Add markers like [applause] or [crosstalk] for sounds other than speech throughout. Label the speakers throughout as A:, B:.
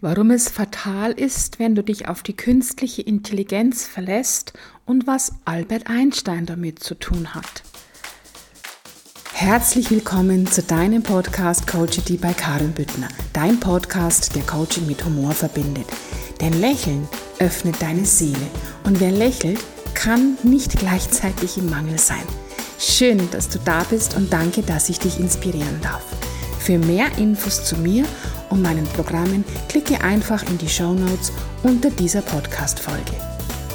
A: warum es fatal ist, wenn du dich auf die künstliche Intelligenz verlässt und was Albert Einstein damit zu tun hat. Herzlich willkommen zu deinem Podcast Coachity bei Karin Büttner, dein Podcast, der Coaching mit Humor verbindet. Denn Lächeln öffnet deine Seele und wer lächelt, kann nicht gleichzeitig im Mangel sein. Schön, dass du da bist und danke, dass ich dich inspirieren darf. Für mehr Infos zu mir und meinen Programmen klicke einfach in die Show Notes unter dieser Podcast-Folge.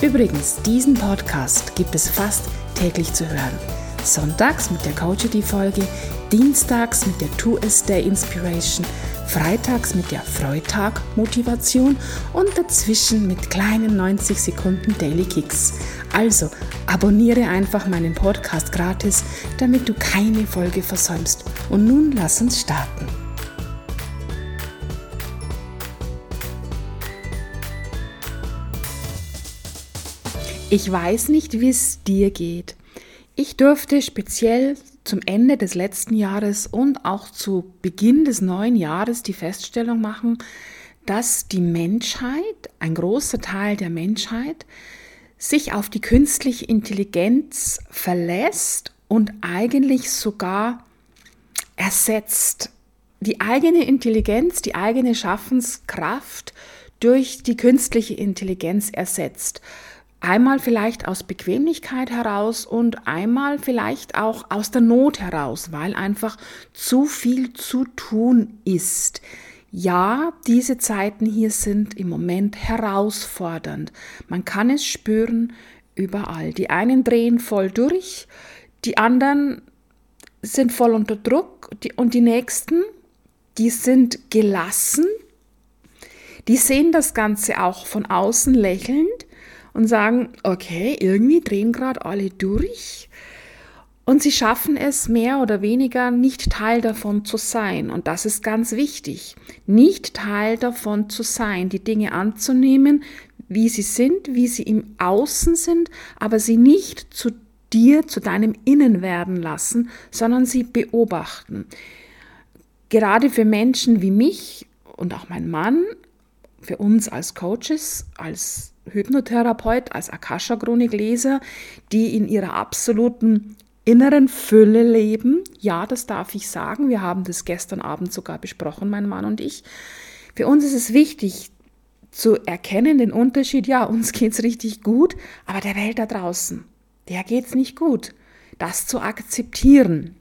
A: Übrigens, diesen Podcast gibt es fast täglich zu hören. Sonntags mit der Coachity-Folge, dienstags mit der Two S Day Inspiration, freitags mit der Freitag Motivation und dazwischen mit kleinen 90 Sekunden Daily Kicks. Also abonniere einfach meinen Podcast gratis, damit du keine Folge versäumst. Und nun lass uns starten. Ich weiß nicht, wie es dir geht. Ich durfte speziell zum Ende des letzten Jahres und auch zu Beginn des neuen Jahres die Feststellung machen, dass die Menschheit, ein großer Teil der Menschheit, sich auf die künstliche Intelligenz verlässt und eigentlich sogar ersetzt. Die eigene Intelligenz, die eigene Schaffenskraft durch die künstliche Intelligenz ersetzt. Einmal vielleicht aus Bequemlichkeit heraus und einmal vielleicht auch aus der Not heraus, weil einfach zu viel zu tun ist. Ja, diese Zeiten hier sind im Moment herausfordernd. Man kann es spüren überall. Die einen drehen voll durch, die anderen sind voll unter Druck und die nächsten, die sind gelassen, die sehen das Ganze auch von außen lächelnd und sagen, okay, irgendwie drehen gerade alle durch. Und sie schaffen es mehr oder weniger nicht Teil davon zu sein. Und das ist ganz wichtig. Nicht Teil davon zu sein, die Dinge anzunehmen, wie sie sind, wie sie im Außen sind, aber sie nicht zu dir, zu deinem Innen werden lassen, sondern sie beobachten. Gerade für Menschen wie mich und auch mein Mann, für uns als Coaches, als Hypnotherapeut, als Akasha-Chronikleser, die in ihrer absoluten inneren Fülle leben. Ja, das darf ich sagen. Wir haben das gestern Abend sogar besprochen, mein Mann und ich. Für uns ist es wichtig zu erkennen, den Unterschied, ja, uns [laughs] geht es richtig gut, aber der Welt da draußen, der geht es nicht gut. Das zu akzeptieren.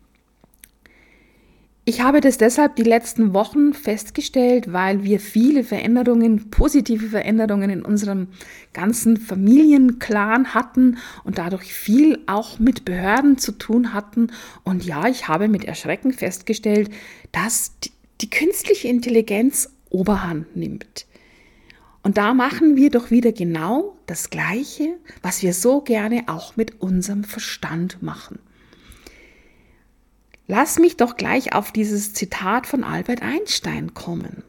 A: Ich habe das deshalb die letzten Wochen festgestellt, weil wir viele Veränderungen, positive Veränderungen in unserem ganzen Familienclan hatten und dadurch viel auch mit Behörden zu tun hatten. Und ja, ich habe mit Erschrecken festgestellt, dass die, künstliche Intelligenz Oberhand nimmt. Und da machen wir doch wieder genau das Gleiche, was wir so gerne auch mit unserem Verstand machen. Lass mich doch gleich auf dieses Zitat von Albert Einstein kommen.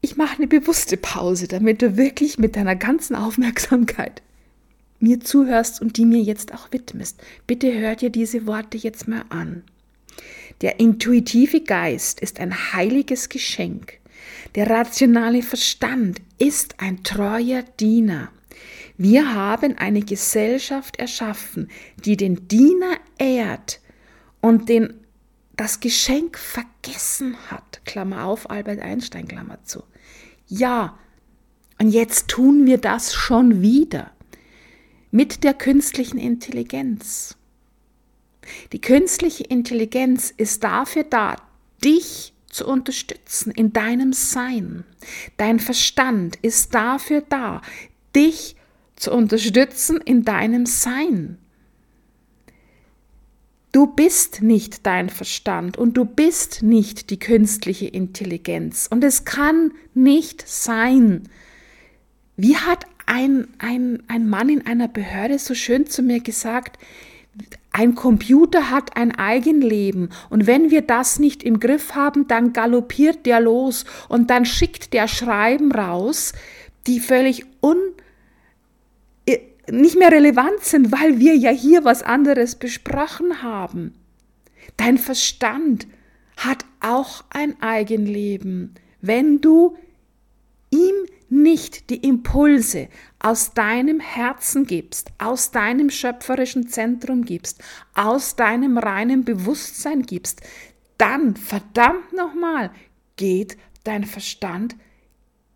A: Ich mache eine bewusste Pause, damit du wirklich mit deiner ganzen Aufmerksamkeit mir zuhörst und die mir jetzt auch widmest. Bitte hör dir diese Worte jetzt mal an. Der intuitive Geist ist ein heiliges Geschenk. Der rationale Verstand ist ein treuer Diener. Wir haben eine Gesellschaft erschaffen, die den Diener ehrt und den das Geschenk vergessen hat. Klammer auf, Albert Einstein, Klammer zu. Ja, und jetzt tun wir das schon wieder mit der künstlichen Intelligenz. Die künstliche Intelligenz ist dafür da, dich zu unterstützen in deinem Sein. Dein Verstand ist dafür da, dich zu unterstützen in deinem Sein. Du bist nicht dein Verstand und du bist nicht die künstliche Intelligenz. Und es kann nicht sein. Wie hat ein, ein, ein Mann in einer Behörde so schön zu mir gesagt, ein Computer hat ein Eigenleben und wenn wir das nicht im Griff haben, dann galoppiert der los und dann schickt der Schreiben raus, die völlig un nicht mehr relevant sind, weil wir ja hier was anderes besprochen haben. Dein Verstand hat auch ein Eigenleben, wenn du ihm nicht die Impulse aus deinem Herzen gibst, aus deinem schöpferischen Zentrum gibst, aus deinem reinen Bewusstsein gibst, dann verdammt nochmal geht dein Verstand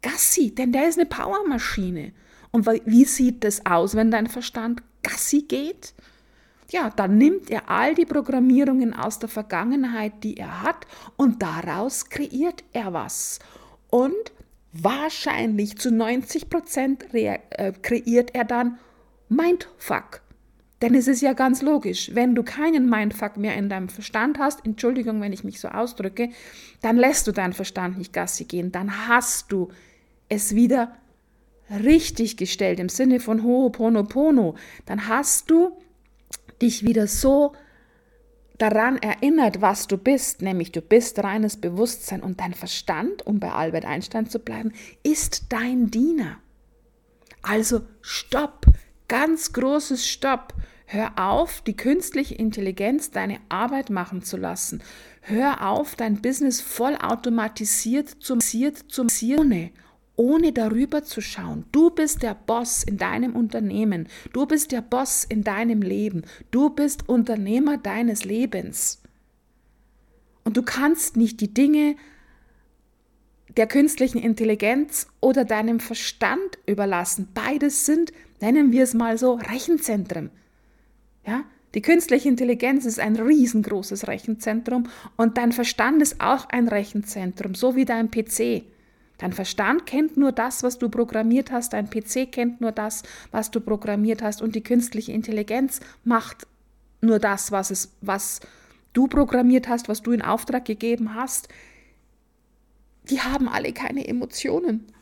A: Gassi, denn der ist eine Powermaschine. Und wie sieht das aus, wenn dein Verstand Gassi geht? Ja, dann nimmt er all die Programmierungen aus der Vergangenheit, die er hat, und daraus kreiert er was. Und wahrscheinlich zu 90 Prozent äh, kreiert er dann Mindfuck. Denn es ist ja ganz logisch, wenn du keinen Mindfuck mehr in deinem Verstand hast, Entschuldigung, wenn ich mich so ausdrücke, dann lässt du deinen Verstand nicht Gassi gehen, dann hast du es wieder richtig gestellt im Sinne von Ho'oponopono, dann hast du dich wieder so daran erinnert, was du bist, nämlich du bist reines Bewusstsein und dein Verstand, um bei Albert Einstein zu bleiben, ist dein Diener. Also stopp, ganz großes Stopp. Hör auf, die künstliche Intelligenz deine Arbeit machen zu lassen. Hör auf, dein Business vollautomatisiert zum zum ohne ohne darüber zu schauen. Du bist der Boss in deinem Unternehmen. Du bist der Boss in deinem Leben. Du bist Unternehmer deines Lebens. Und du kannst nicht die Dinge der künstlichen Intelligenz oder deinem Verstand überlassen. Beides sind, nennen wir es mal so, Rechenzentren. Ja? Die künstliche Intelligenz ist ein riesengroßes Rechenzentrum und dein Verstand ist auch ein Rechenzentrum, so wie dein PC. Dein Verstand kennt nur das, was du programmiert hast, dein PC kennt nur das, was du programmiert hast und die künstliche Intelligenz macht nur das, was, es, was du programmiert hast, was du in Auftrag gegeben hast. Die haben alle keine Emotionen.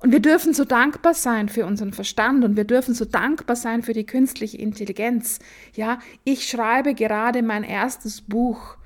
A: Und wir dürfen so dankbar sein für unseren Verstand und wir dürfen so dankbar sein für die künstliche Intelligenz. Ja, ich schreibe gerade mein erstes Buch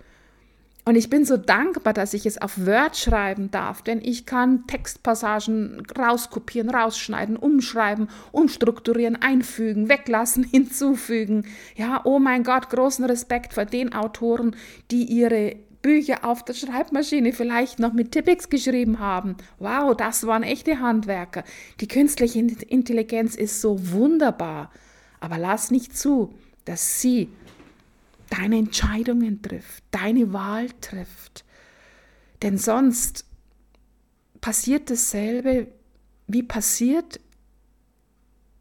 A: und ich bin so dankbar, dass ich es auf Word schreiben darf, denn ich kann Textpassagen rauskopieren, rausschneiden, umschreiben, umstrukturieren, einfügen, weglassen, [laughs] hinzufügen. Ja, oh mein Gott, großen Respekt vor den Autoren, die ihre Bücher auf der Schreibmaschine vielleicht noch mit Tippix geschrieben haben. Wow, das waren echte Handwerker. Die künstliche Intelligenz ist so wunderbar. Aber lass nicht zu, dass sie deine Entscheidungen trifft, deine Wahl trifft. Denn sonst passiert dasselbe, wie passiert,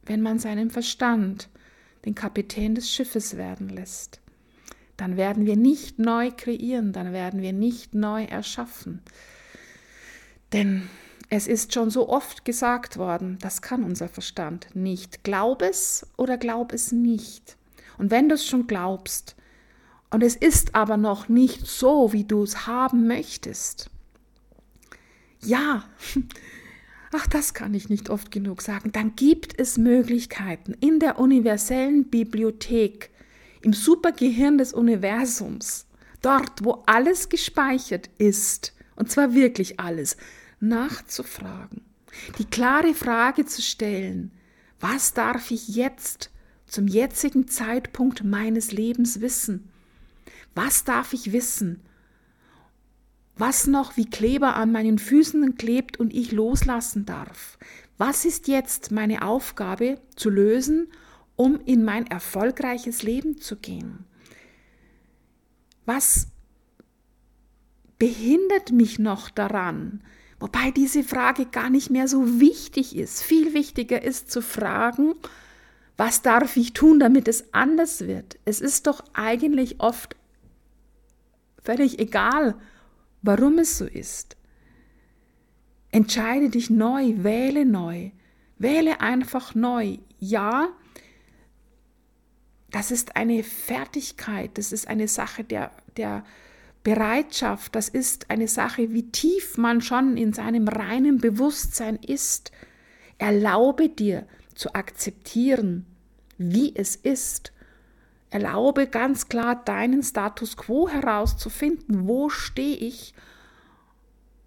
A: wenn man seinen Verstand den Kapitän des Schiffes werden lässt. Dann werden wir nicht neu kreieren, dann werden wir nicht neu erschaffen. Denn es ist schon so oft gesagt worden, das kann unser Verstand nicht. Glaub es oder glaub es nicht. Und wenn du es schon glaubst, und es ist aber noch nicht so, wie du es haben möchtest. Ja, [laughs] ach, das kann ich nicht oft genug sagen. Dann gibt es Möglichkeiten in der universellen Bibliothek, im Supergehirn des Universums, dort, wo alles gespeichert ist, und zwar wirklich alles, nachzufragen. Die klare Frage zu stellen, was darf ich jetzt zum jetzigen Zeitpunkt meines Lebens wissen? Was darf ich wissen? Was noch wie Kleber an meinen Füßen klebt und ich loslassen darf? Was ist jetzt meine Aufgabe zu lösen, um in mein erfolgreiches Leben zu gehen? Was behindert mich noch daran? Wobei diese Frage gar nicht mehr so wichtig ist. Viel wichtiger ist zu fragen, was darf ich tun, damit es anders wird? Es ist doch eigentlich oft Völlig egal, warum es so ist. Entscheide dich neu, wähle neu, wähle einfach neu. Ja, das ist eine Fertigkeit, das ist eine Sache der, der Bereitschaft, das ist eine Sache, wie tief man schon in seinem reinen Bewusstsein ist. Erlaube dir zu akzeptieren, wie es ist Erlaube ganz klar deinen Status quo herauszufinden. Wo stehe ich?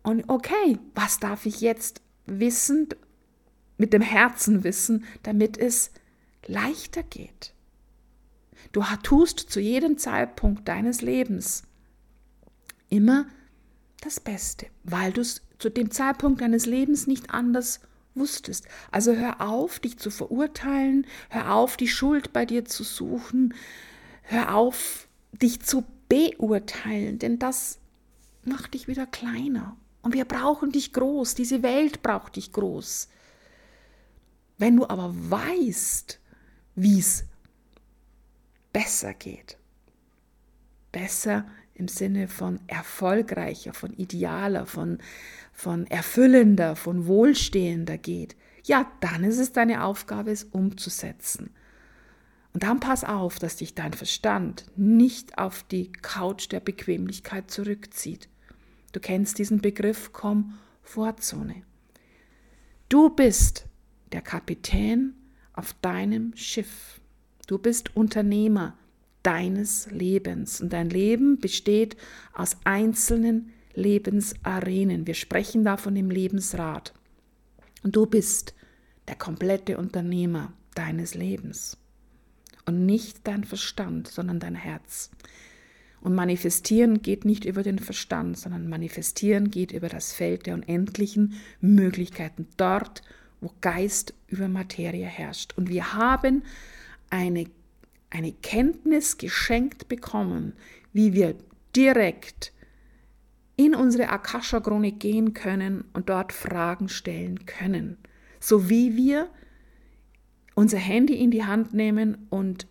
A: Und okay, was darf ich jetzt wissen, mit dem Herzen wissen, damit es leichter geht? Du tust zu jedem Zeitpunkt deines Lebens immer das Beste, weil du es zu dem Zeitpunkt deines Lebens nicht anders wusstest. Also hör auf, dich zu verurteilen, hör auf, die Schuld bei dir zu suchen, hör auf, dich zu beurteilen, denn das macht dich wieder kleiner. Und wir brauchen dich groß, diese Welt braucht dich groß. Wenn du aber weißt, wie es besser geht, besser im Sinne von erfolgreicher, von idealer, von, von erfüllender, von wohlstehender geht, ja, dann ist es deine Aufgabe, es umzusetzen. Und dann pass auf, dass dich dein Verstand nicht auf die Couch der Bequemlichkeit zurückzieht. Du kennst diesen Begriff Komfortzone. Du bist der Kapitän auf deinem Schiff. Du bist Unternehmer deines Lebens. Und dein Leben besteht aus einzelnen Lebensarenen. Wir sprechen da von dem Lebensrat. Und du bist der komplette Unternehmer deines Lebens. Und nicht dein Verstand, sondern dein Herz. Und manifestieren geht nicht über den Verstand, sondern manifestieren geht über das Feld der unendlichen Möglichkeiten, dort, wo Geist über Materie herrscht. Und wir haben eine eine Kenntnis geschenkt bekommen, wie wir direkt in unsere Akasha-Chronik gehen können und dort Fragen stellen können. So wie wir unser Handy in die Hand nehmen und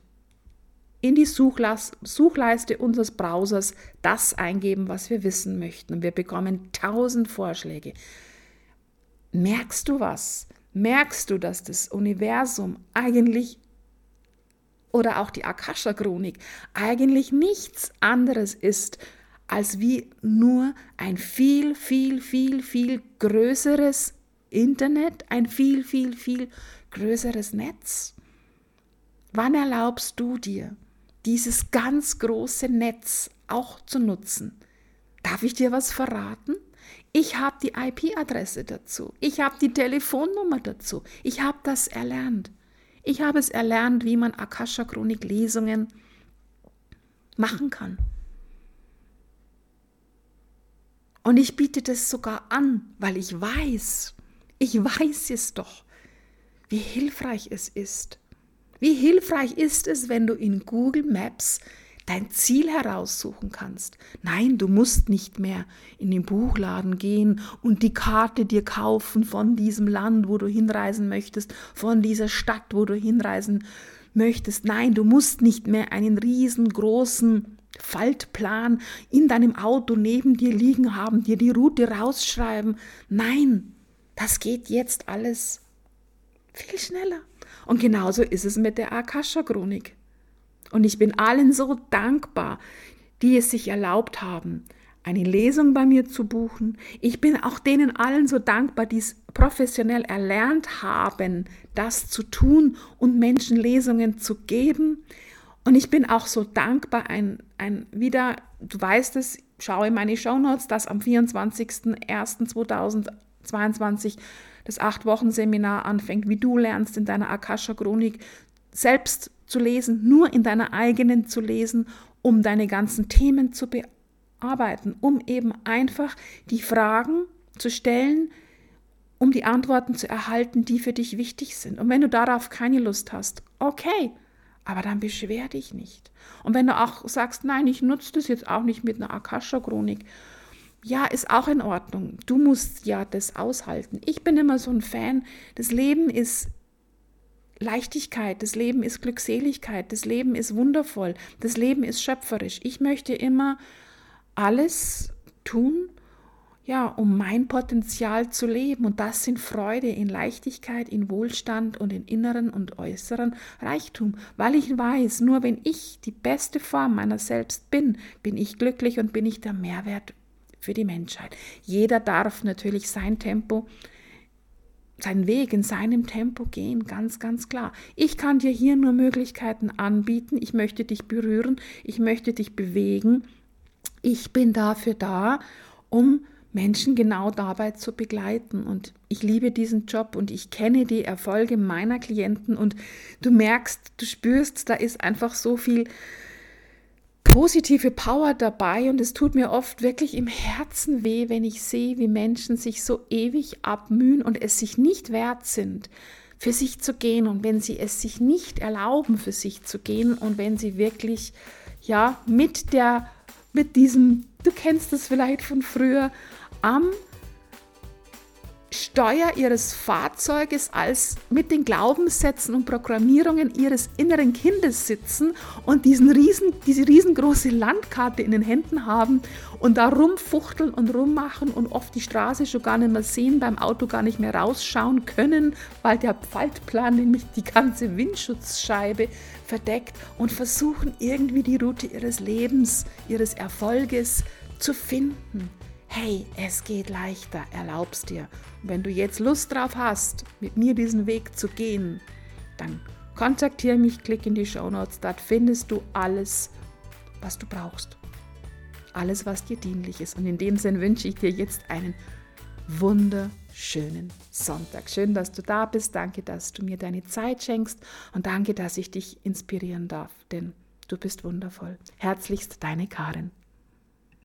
A: in die Suchleiste unseres Browsers das eingeben, was wir wissen möchten. Wir bekommen tausend Vorschläge. Merkst du was? Merkst du, dass das Universum eigentlich oder auch die Akasha-Chronik eigentlich nichts anderes ist als wie nur ein viel, viel, viel, viel größeres Internet, ein viel, viel, viel größeres Netz. Wann erlaubst du dir, dieses ganz große Netz auch zu nutzen? Darf ich dir was verraten? Ich habe die IP-Adresse dazu. Ich habe die Telefonnummer dazu. Ich habe das erlernt. Ich habe es erlernt, wie man Akasha-Chronik-Lesungen machen kann. Und ich biete das sogar an, weil ich weiß, ich weiß es doch, wie hilfreich es ist. Wie hilfreich ist es, wenn du in Google Maps dein Ziel heraussuchen kannst. Nein, du musst nicht mehr in den Buchladen gehen und die Karte dir kaufen von diesem Land, wo du hinreisen möchtest, von dieser Stadt, wo du hinreisen möchtest. Nein, du musst nicht mehr einen riesengroßen Faltplan in deinem Auto neben dir liegen haben, dir die Route rausschreiben. Nein, das geht jetzt alles viel schneller. Und genauso ist es mit der Akasha-Chronik. Und ich bin allen so dankbar, die es sich erlaubt haben, eine Lesung bei mir zu buchen. Ich bin auch denen allen so dankbar, die es professionell erlernt haben, das zu tun und Menschen Lesungen zu geben. Und ich bin auch so dankbar, ein, ein wieder, du weißt es, schaue in meine Shownotes, dass am 24.01.2022 das Acht-Wochen-Seminar anfängt, wie du lernst in deiner Akasha-Chronik selbst zu lesen, nur in deiner eigenen zu lesen, um deine ganzen Themen zu bearbeiten, um eben einfach die Fragen zu stellen, um die Antworten zu erhalten, die für dich wichtig sind. Und wenn du darauf keine Lust hast, okay, aber dann beschwer dich nicht. Und wenn du auch sagst, nein, ich nutze das jetzt auch nicht mit einer Akasha-Chronik, ja, ist auch in Ordnung. Du musst ja das aushalten. Ich bin immer so ein Fan. Das Leben ist Leichtigkeit, das Leben ist Glückseligkeit, das Leben ist wundervoll, das Leben ist schöpferisch. Ich möchte immer alles tun, ja, um mein Potenzial zu leben. Und das sind Freude in Leichtigkeit, in Wohlstand und in inneren und äußeren Reichtum. Weil ich weiß, nur wenn ich die beste Form meiner selbst bin, bin ich glücklich und bin ich der Mehrwert für die Menschheit. Jeder darf natürlich sein Tempo seinen Weg in seinem Tempo gehen, ganz, ganz klar. Ich kann dir hier nur Möglichkeiten anbieten. Ich möchte dich berühren, ich möchte dich bewegen. Ich bin dafür da, um Menschen genau dabei zu begleiten. Und ich liebe diesen Job und ich kenne die Erfolge meiner Klienten und du merkst, du spürst, da ist einfach so viel positive Power dabei und es tut mir oft wirklich im Herzen weh, wenn ich sehe, wie Menschen sich so ewig abmühen und es sich nicht wert sind, für sich zu gehen und wenn sie es sich nicht erlauben, für sich zu gehen und wenn sie wirklich ja mit der mit diesem, du kennst es vielleicht von früher, am Steuer ihres Fahrzeuges als mit den Glaubenssätzen und Programmierungen ihres inneren Kindes sitzen und diesen riesen, diese riesengroße Landkarte in den Händen haben und da rumfuchteln und rummachen und oft die Straße schon gar nicht mehr sehen, beim Auto gar nicht mehr rausschauen können, weil der Faltplan nämlich die ganze Windschutzscheibe verdeckt und versuchen irgendwie die Route ihres Lebens, ihres Erfolges zu finden hey, es geht leichter, erlaub's dir. Und wenn du jetzt Lust drauf hast, mit mir diesen Weg zu gehen, dann kontaktiere mich, klick in die Show Notes, dort findest du alles, was du brauchst. Alles, was dir dienlich ist. Und in dem Sinn wünsche ich dir jetzt einen wunderschönen Sonntag. Schön, dass du da bist. Danke, dass du mir deine Zeit schenkst. Und danke, dass ich dich inspirieren darf. Denn du bist wundervoll. Herzlichst deine Karin.